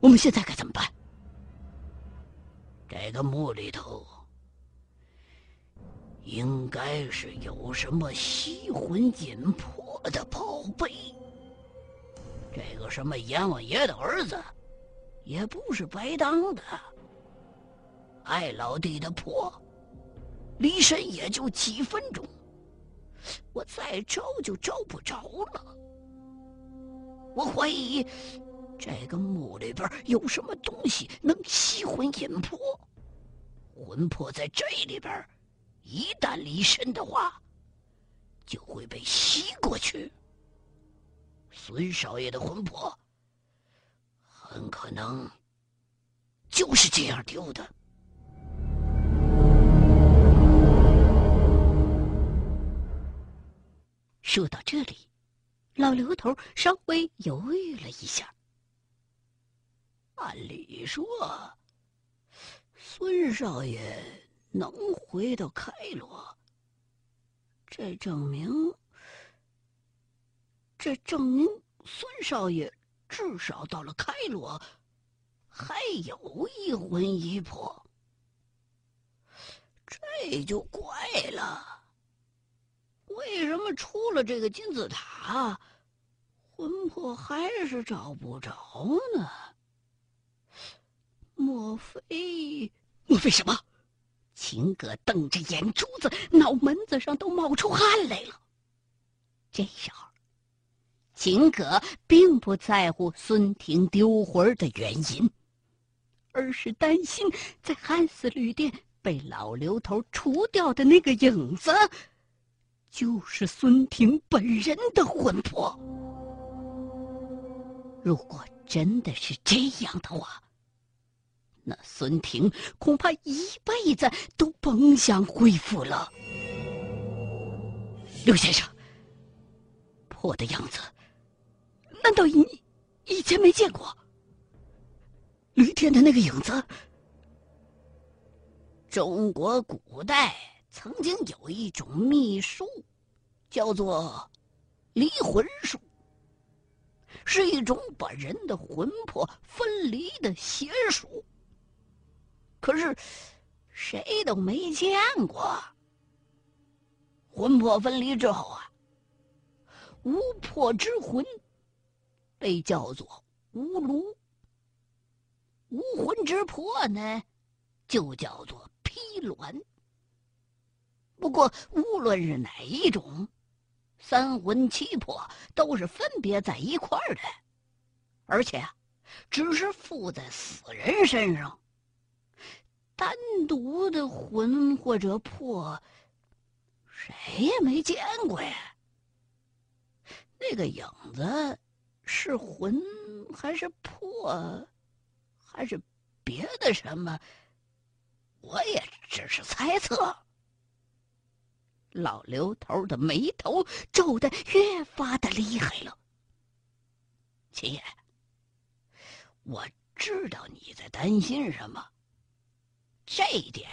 我们现在该怎么办？这个墓里头应该是有什么吸魂引魄的宝贝。这个什么阎王爷的儿子，也不是白当的。艾老弟的魄，离身也就几分钟，我再找就找不着了。我怀疑这个墓里边有什么东西能吸魂引魄，魂魄在这里边，一旦离身的话，就会被吸过去。孙少爷的魂魄很可能就是这样丢的。说到这里，老刘头稍微犹豫了一下。按理说，孙少爷能回到开罗，这证明，这证明孙少爷至少到了开罗，还有一魂一魄。这就怪了。为什么出了这个金字塔，魂魄还是找不着呢？莫非？莫非什么？秦葛瞪着眼珠子，脑门子上都冒出汗来了。这时候，秦葛并不在乎孙婷丢魂的原因，而是担心在汉斯旅店被老刘头除掉的那个影子。就是孙婷本人的魂魄。如果真的是这样的话，那孙婷恐怕一辈子都甭想恢复了。刘先生，破的样子，难道你以前没见过？吕天的那个影子，中国古代。曾经有一种秘术，叫做离魂术，是一种把人的魂魄分离的邪术。可是谁都没见过。魂魄分离之后啊，无魄之魂被叫做无炉，无魂之魄呢，就叫做披鸾。不过，无论是哪一种，三魂七魄都是分别在一块儿的，而且只是附在死人身上。单独的魂或者魄，谁也没见过呀。那个影子是魂还是魄，还是别的什么？我也只是猜测。老刘头的眉头皱得越发的厉害了。秦爷，我知道你在担心什么，这一点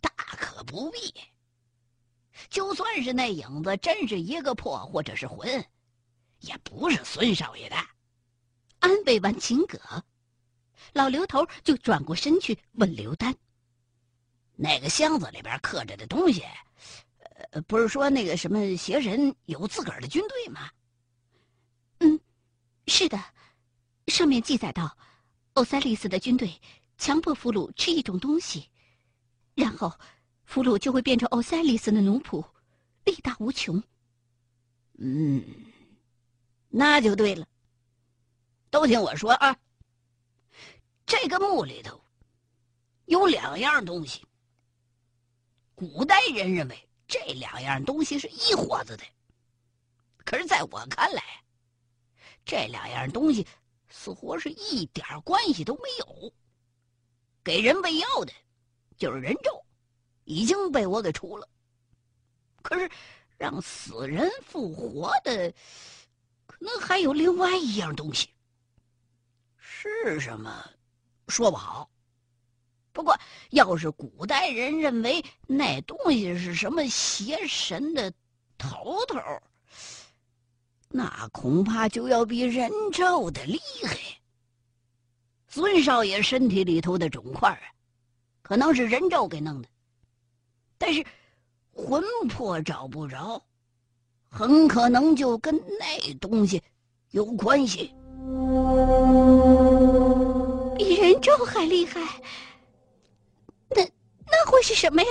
大可不必。就算是那影子真是一个魄或者是魂，也不是孙少爷的。安慰完秦葛，老刘头就转过身去问刘丹：“那个箱子里边刻着的东西。”呃，不是说那个什么邪神有自个儿的军队吗？嗯，是的，上面记载到，欧塞利斯的军队强迫俘虏吃一种东西，然后俘虏就会变成欧塞利斯的奴仆，力大无穷。嗯，那就对了。都听我说啊，这个墓里头有两样东西，古代人认为。这两样东西是一伙子的，可是在我看来，这两样东西似乎是一点关系都没有。给人喂药的，就是人咒，已经被我给除了。可是让死人复活的，可能还有另外一样东西，是什么，说不好。不过，要是古代人认为那东西是什么邪神的头头，那恐怕就要比人咒的厉害。孙少爷身体里头的肿块啊，可能是人咒给弄的，但是魂魄找不着，很可能就跟那东西有关系。比人咒还厉害，那那会是什么呀？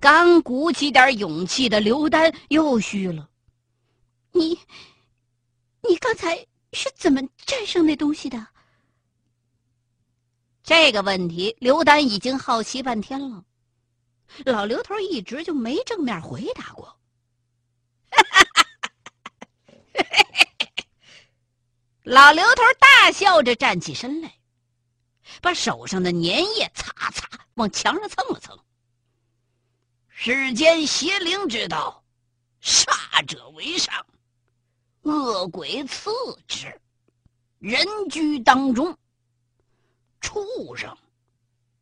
刚鼓起点勇气的刘丹又虚了。你，你刚才是怎么战胜那东西的？这个问题，刘丹已经好奇半天了。老刘头一直就没正面回答过。老刘头大笑着站起身来，把手上的粘液擦擦往墙上蹭了蹭。世间邪灵之道，煞者为上，恶鬼次之，人居当中，畜生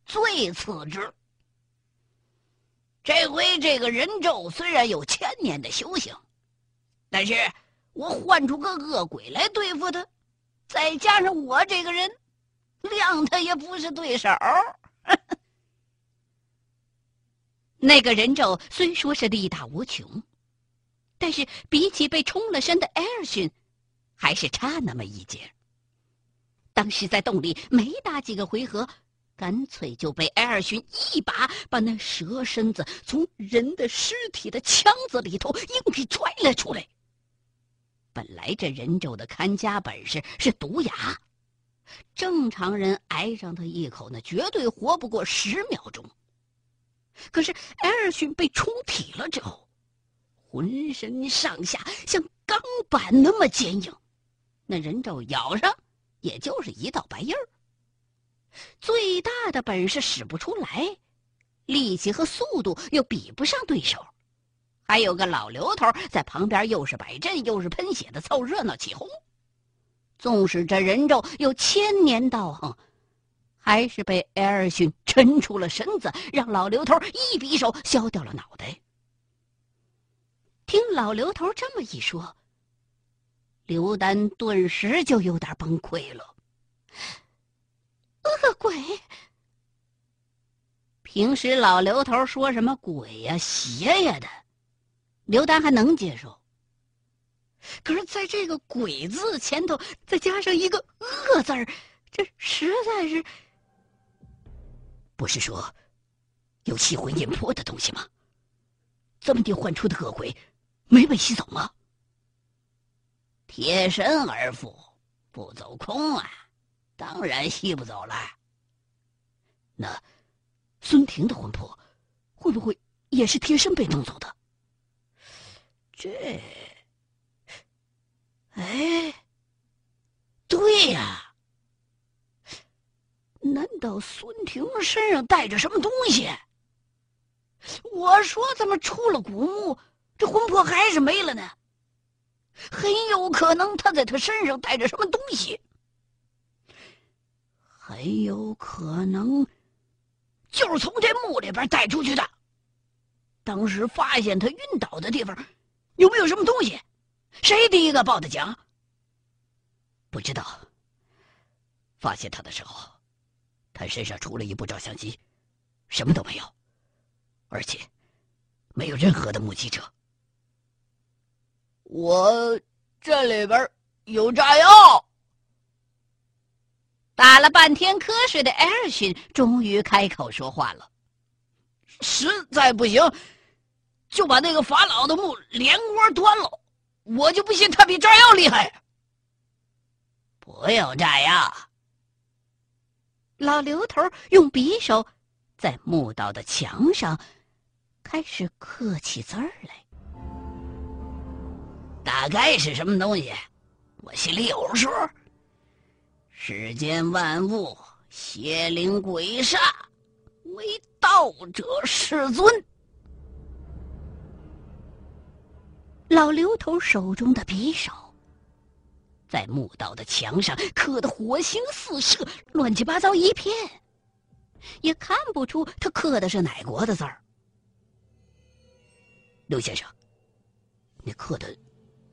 最次之。这回这个人咒虽然有千年的修行，但是我换出个恶鬼来对付他，再加上我这个人，谅他也不是对手。那个人咒虽说是力大无穷，但是比起被冲了身的艾尔逊，还是差那么一截。当时在洞里没打几个回合，干脆就被艾尔逊一把把那蛇身子从人的尸体的腔子里头硬给拽了出来。本来这人咒的看家本事是毒牙，正常人挨上他一口，那绝对活不过十秒钟。可是艾尔逊被冲体了之后，浑身上下像钢板那么坚硬，那人咒咬上也就是一道白印儿。最大的本事使不出来，力气和速度又比不上对手，还有个老刘头在旁边，又是摆阵又是喷血的凑热闹起哄。纵使这人咒有千年道行。还是被艾尔逊抻出了身子，让老刘头一匕首削掉了脑袋。听老刘头这么一说，刘丹顿时就有点崩溃了。恶鬼！平时老刘头说什么鬼呀、邪呀的，刘丹还能接受。可是在这个“鬼”字前头再加上一个“恶”字儿，这实在是……不是说有吸魂引魄的东西吗？这么地唤出的恶鬼，没被吸走吗？贴身而附，不走空啊，当然吸不走了。那孙婷的魂魄会不会也是贴身被弄走的？这，哎，对呀。难道孙婷身上带着什么东西？我说怎么出了古墓，这魂魄还是没了呢？很有可能他在他身上带着什么东西，很有可能就是从这墓里边带出去的。当时发现他晕倒的地方有没有什么东西？谁第一个报的警？不知道。发现他的时候。他身上除了一部照相机，什么都没有，而且没有任何的目击者。我这里边有炸药。打了半天瞌睡的艾尔逊终于开口说话了：“实在不行，就把那个法老的墓连锅端了，我就不信他比炸药厉害。”不用炸药。老刘头用匕首在墓道的墙上开始刻起字儿来。大概是什么东西，我心里有数。世间万物，邪灵鬼煞，唯道者是尊。老刘头手中的匕首。在墓道的墙上刻的火星四射，乱七八糟一片，也看不出他刻的是哪国的字儿。刘先生，你刻的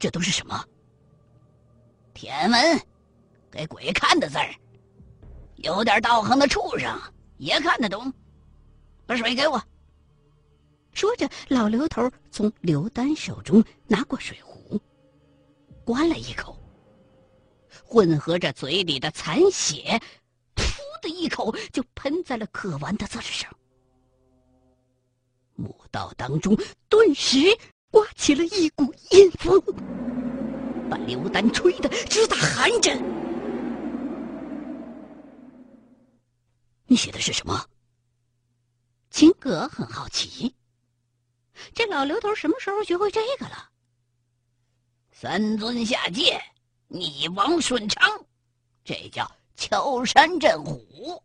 这都是什么？天文，给鬼看的字儿，有点道行的畜生也看得懂。把水给我。说着，老刘头从刘丹手中拿过水壶，灌了一口，混合着嘴里的残血，噗的一口就喷在了可完的字上。墓道当中顿时刮起了一股阴风，把刘丹吹得直打寒颤。你写的是什么？秦葛很好奇。这老刘头什么时候学会这个了？三尊下界，你王顺昌，这叫敲山震虎。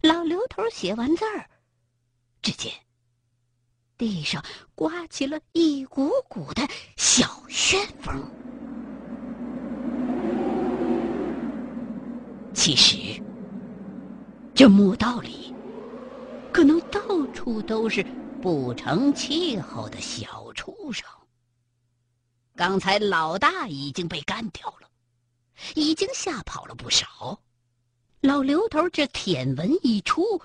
老刘头写完字儿，只见地上刮起了一股股的小旋风。其实，这墓道里可能到处都是。不成气候的小畜生。刚才老大已经被干掉了，已经吓跑了不少。老刘头这舔文一出，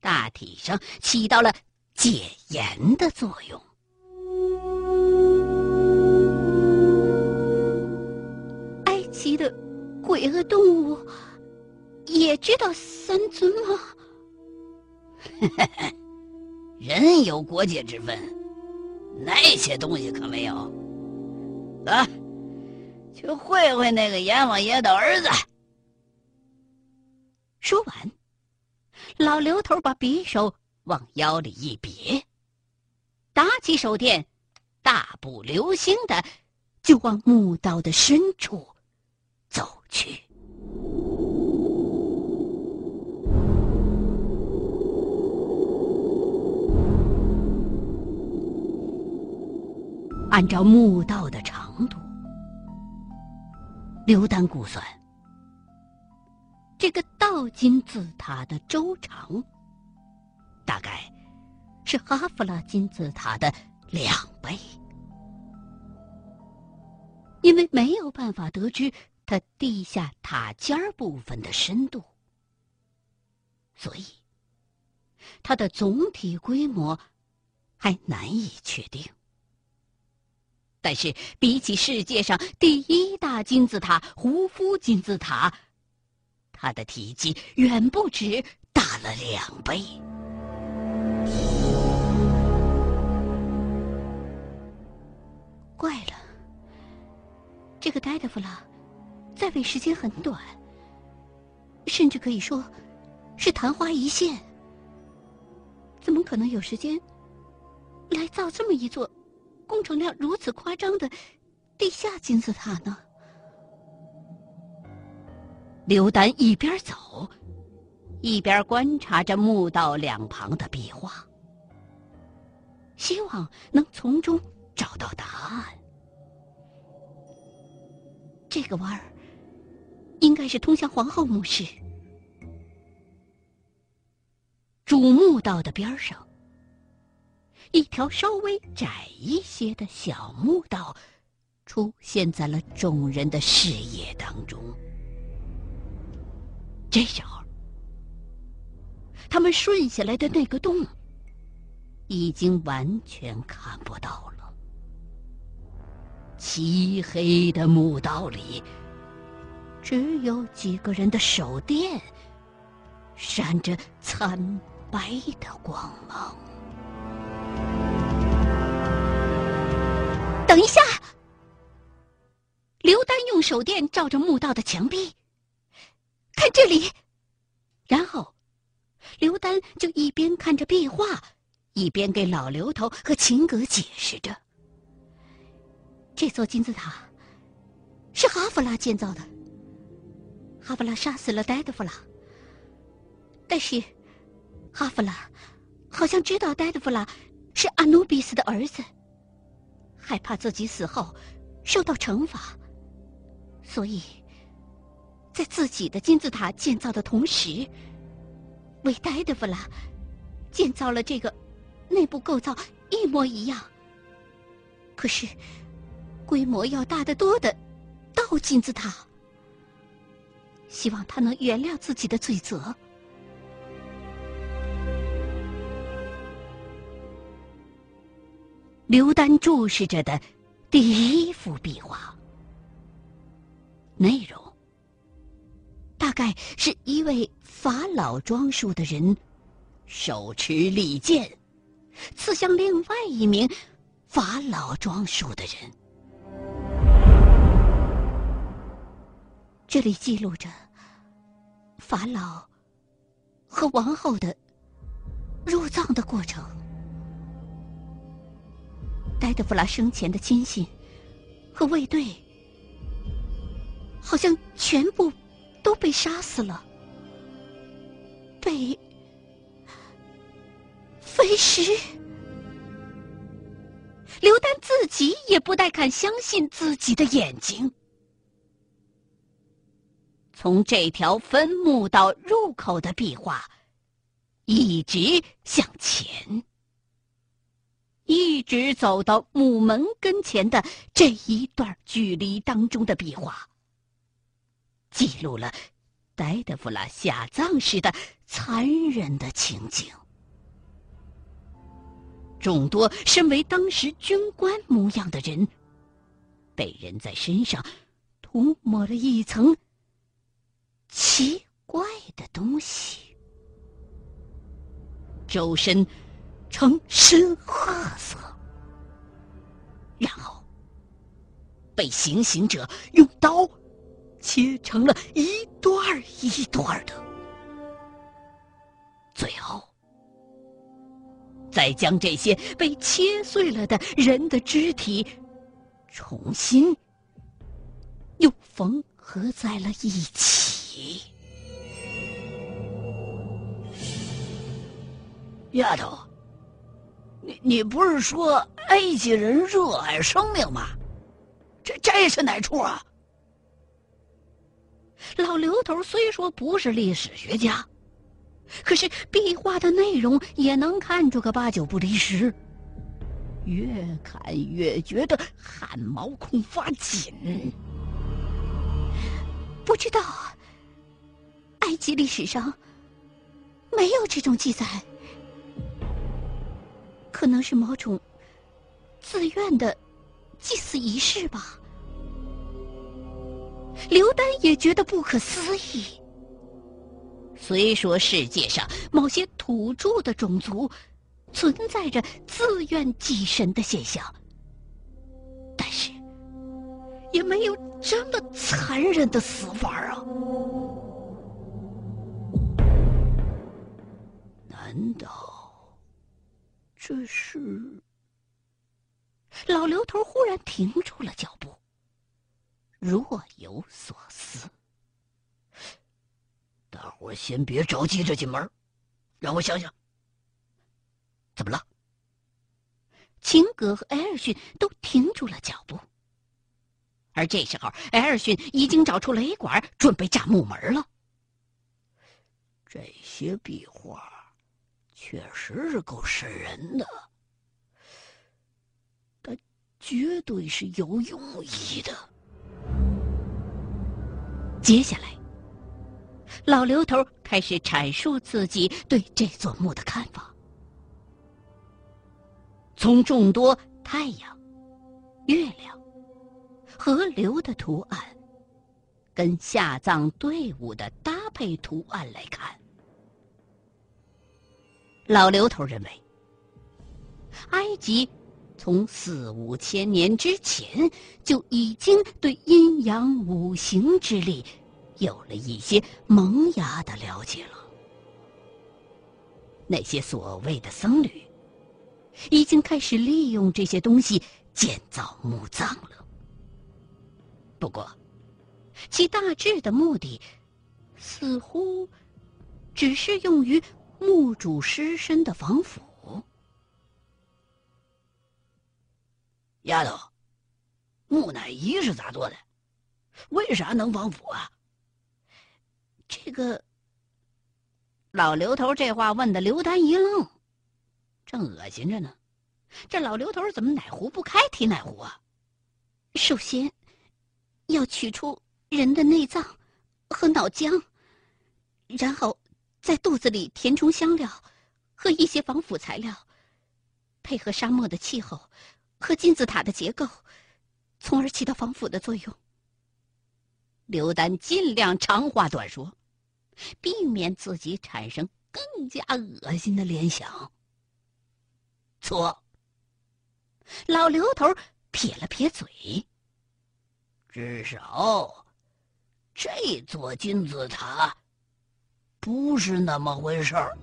大体上起到了解盐的作用。埃及的鬼和动物也知道三尊吗？人有国界之分，那些东西可没有。来，去会会那个阎王爷的儿子。说完，老刘头把匕首往腰里一别，打起手电，大步流星的就往墓道的深处走去。按照墓道的长度，刘丹估算，这个倒金字塔的周长是哈弗拉金字塔的两倍。因为没有办法得知它地下塔尖部分的深度，所以它的总体规模还难以确定。但是，比起世界上第一大金字塔——胡夫金字塔，它的体积远不止大了两倍。怪了，这个戴德弗拉在位时间很短，甚至可以说是昙花一现。怎么可能有时间来造这么一座？工程量如此夸张的地下金字塔呢？刘丹一边走，一边观察着墓道两旁的壁画，希望能从中找到答案。这个弯儿应该是通向皇后墓室。主墓道的边上。一条稍微窄一些的小墓道，出现在了众人的视野当中。这时候，他们顺下来的那个洞，已经完全看不到了。漆黑的墓道里，只有几个人的手电，闪着惨白的光芒。等一下，刘丹用手电照着墓道的墙壁，看这里。然后，刘丹就一边看着壁画，一边给老刘头和秦格解释着：这座金字塔是哈弗拉建造的。哈弗拉杀死了戴德弗拉，但是哈弗拉好像知道戴德弗拉是阿努比斯的儿子。害怕自己死后受到惩罚，所以，在自己的金字塔建造的同时，为戴德弗拉建造了这个内部构造一模一样，可是规模要大得多的倒金字塔。希望他能原谅自己的罪责。刘丹注视着的第一幅壁画，内容大概是一位法老装束的人，手持利剑，刺向另外一名法老装束的人。这里记录着法老和王后的入葬的过程。戴德弗拉生前的亲信和卫队，好像全部都被杀死了，被飞尸。刘丹自己也不太敢相信自己的眼睛。从这条坟墓到入口的壁画，一直向前。一直走到墓门跟前的这一段距离当中的壁画，记录了戴德弗拉下葬时的残忍的情景。众多身为当时军官模样的人，被人在身上涂抹了一层奇怪的东西，周身。呈深褐色，然后被行刑者用刀切成了一段一段的，最后再将这些被切碎了的人的肢体重新又缝合在了一起。丫头。你你不是说埃及人热爱生命吗？这这是哪处啊？老刘头虽说不是历史学家，可是壁画的内容也能看出个八九不离十。越看越觉得汗毛孔发紧。不知道，埃及历史上没有这种记载。可能是某种自愿的祭祀仪式吧。刘丹也觉得不可思议。虽说世界上某些土著的种族存在着自愿祭神的现象，但是也没有这么残忍的死法啊！难道？这是老刘头忽然停住了脚步，若有所思。大伙先别着急着进门，让我想想。怎么了？秦格和埃尔逊都停住了脚步，而这时候，埃尔逊已经找出雷管，准备炸木门了。这些壁画。确实是够瘆人的，但绝对是有用意的。接下来，老刘头开始阐述自己对这座墓的看法。从众多太阳、月亮、河流的图案，跟下葬队伍的搭配图案来看。老刘头认为，埃及从四五千年之前就已经对阴阳五行之力有了一些萌芽的了解了。那些所谓的僧侣已经开始利用这些东西建造墓葬了。不过，其大致的目的似乎只是用于。墓主尸身的防腐，丫头，木乃伊是咋做的？为啥能防腐啊？这个老刘头这话问的刘丹一愣，正恶心着呢，这老刘头怎么哪壶不开提哪壶啊？首先要取出人的内脏，和脑浆，然后在肚子里填充香料和一些防腐材料，配合沙漠的气候和金字塔的结构，从而起到防腐的作用。刘丹尽量长话短说，避免自己产生更加恶心的联想。错。老刘头撇了撇嘴。至少，这座金字塔不是那么回事儿。